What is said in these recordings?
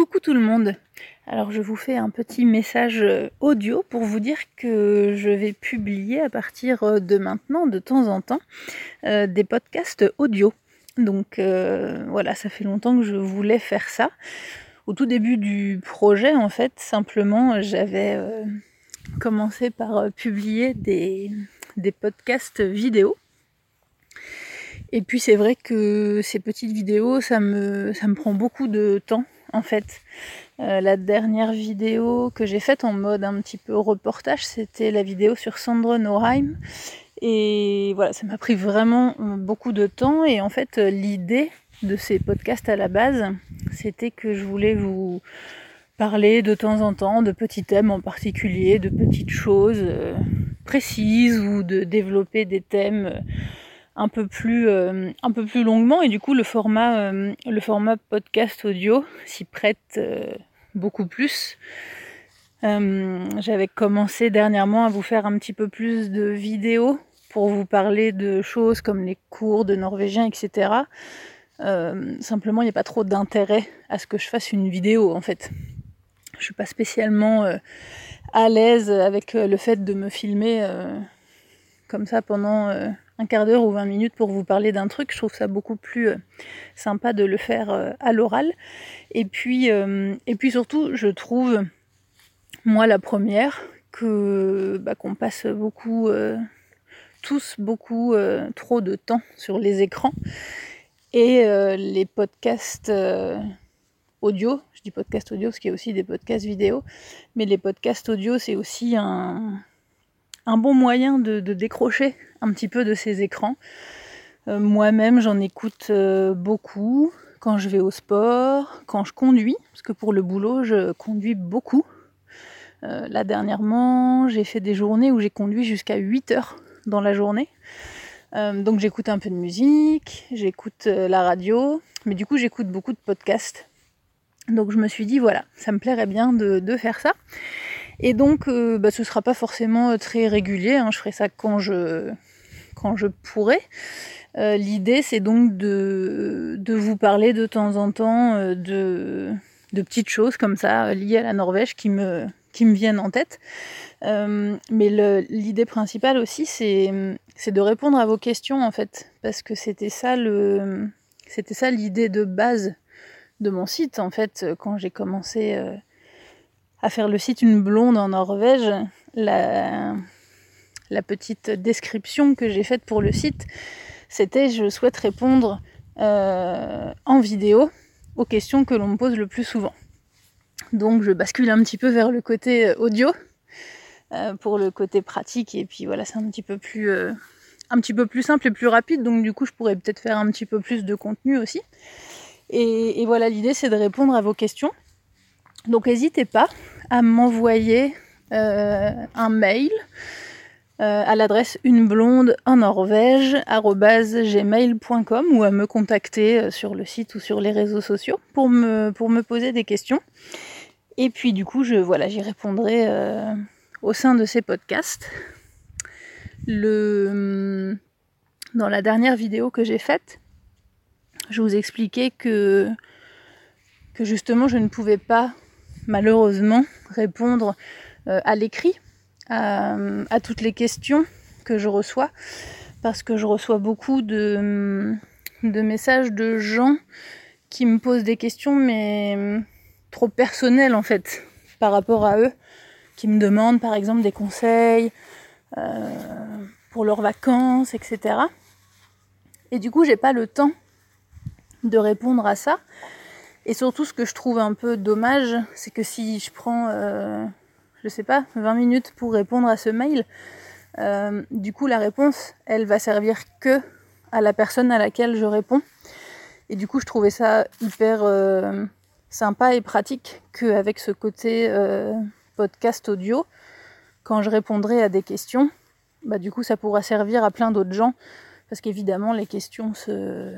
Coucou tout le monde. Alors je vous fais un petit message euh, audio pour vous dire que je vais publier à partir euh, de maintenant, de temps en temps, euh, des podcasts audio. Donc voilà, ça fait longtemps que je voulais faire ça. Au tout début du projet, en fait, simplement, j'avais commencé par publier des, des podcasts vidéo. Et puis c'est vrai que ces petites vidéos, ça me, ça me prend beaucoup de temps en fait. Euh, la dernière vidéo que j'ai faite en mode un petit peu reportage, c'était la vidéo sur Sandra Norheim. Et voilà, ça m'a pris vraiment beaucoup de temps. Et en fait, l'idée de ces podcasts à la base, c'était que je voulais vous parler de temps en temps de petits thèmes en particulier, de petites choses euh, précises ou de développer des thèmes un peu plus euh, un peu plus longuement et du coup le format euh, podcast audio s'y prête euh, beaucoup plus. J'avais commencé dernièrement à vous faire un petit peu plus de vidéos pour vous parler de choses comme les cours de norvégien, etc. simplement, il n'y a pas trop d'intérêt à ce que je fasse une vidéo en fait. Je suis pas spécialement à l'aise avec le fait de me filmer comme ça pendant un quart d'heure ou 20 minutes pour vous parler d'un truc. Je trouve ça beaucoup plus euh, sympa de le faire euh, à l'oral. Et puis, euh, et puis surtout, je trouve, moi la première, que bah, qu'on passe beaucoup, tous beaucoup trop de temps sur les écrans. Et les podcasts audio, je dis podcast audio parce qu'il y a aussi des podcasts vidéo, mais les podcasts audio c'est aussi un, un bon moyen de, décrocher un petit peu de ces écrans. Euh, moi-même, j'en écoute euh, beaucoup quand je vais au sport, quand je conduis, parce que pour le boulot, je conduis beaucoup. Euh, là, dernièrement, j'ai fait des journées où j'ai conduit jusqu'à 8 heures dans la journée. donc j'écoute un peu de musique, j'écoute la radio, mais du coup j'écoute beaucoup de podcasts. Donc je me suis dit, voilà, ça me plairait bien de faire ça. Et donc, euh, bah, ce ne sera pas forcément euh, très régulier. Hein. Je ferai ça quand je, quand je pourrai. Euh, l'idée, c'est donc de, de, vous parler de temps en temps de, de, petites choses comme ça liées à la Norvège qui me, qui me viennent en tête. mais l'idée principale aussi, c'est de répondre à vos questions en fait, parce que c'était ça c'était ça l'idée de base de mon site en fait quand j'ai commencé à faire le site Une blonde en Norvège, la, petite description que j'ai faite pour le site, c'était je souhaite répondre euh, en vidéo aux questions que l'on me pose le plus souvent. Donc je bascule un petit peu vers le côté euh, audio euh, pour le côté pratique et puis voilà c'est un petit peu plus simple et plus rapide donc du coup je pourrais peut-être faire un petit peu plus de contenu aussi. et voilà l'idée c'est de répondre à vos questions donc n'hésitez pas à m'envoyer euh, un mail euh, à l'adresse une blonde en Norvège gmail.com ou à me contacter euh, sur le site ou sur les réseaux sociaux pour me, pour me poser des questions. Et puis du coup, je voilà, j'y répondrai au sein de ces podcasts. Le, dans la dernière vidéo que j'ai faite, je vous expliquais que, que justement je ne pouvais pas malheureusement répondre euh, à l'écrit à, toutes les questions que je reçois parce que je reçois beaucoup de, messages de gens qui me posent des questions mais trop personnelles en fait par rapport à eux qui me demandent par exemple des conseils euh, pour leurs vacances etc et du coup j'ai pas le temps de répondre à ça et surtout, ce que je trouve un peu dommage, c'est que si je prends, euh, je sais pas, 20 minutes pour répondre à ce mail, euh, du coup, la réponse, elle va servir que à la personne à laquelle je réponds. Et du coup, je trouvais ça hyper euh, sympa et pratique qu'avec ce côté euh, podcast audio, quand je répondrai à des questions, bah, du coup, ça pourra servir à plein d'autres gens. Parce qu'évidemment, les questions se,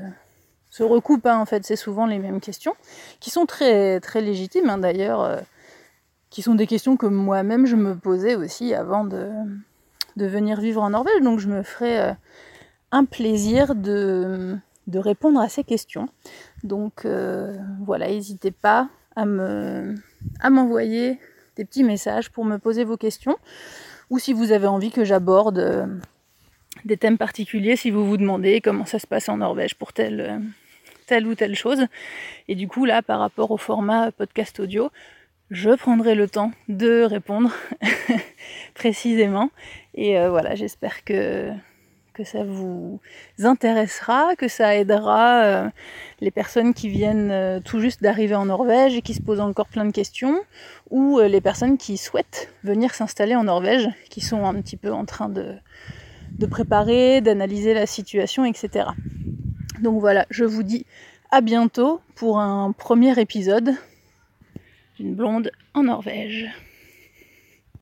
se recoupent. Hein, en fait, c'est souvent les mêmes questions, qui sont très, très légitimes hein, d'ailleurs, euh, qui sont des questions que moi-même je me posais aussi avant de, de, venir vivre en Norvège. Donc je me ferai euh, un plaisir de, de, répondre à ces questions. Donc euh, voilà, n'hésitez pas à me à m'envoyer des petits messages pour me poser vos questions ou si vous avez envie que j'aborde des thèmes particuliers, si vous vous demandez comment ça se passe en Norvège pour telle, euh, telle ou telle chose. Et du coup, là, par rapport au format podcast audio, je prendrai le temps de répondre précisément. Et euh, voilà, j'espère que, que ça vous intéressera, que ça aidera euh, les personnes qui viennent euh, tout juste d'arriver en Norvège et qui se posent encore plein de questions, ou les personnes qui souhaitent venir s'installer en Norvège, qui sont un petit peu en train de, de préparer, d'analyser la situation, etc. Donc voilà, je vous dis à bientôt pour un premier épisode d'une blonde en Norvège.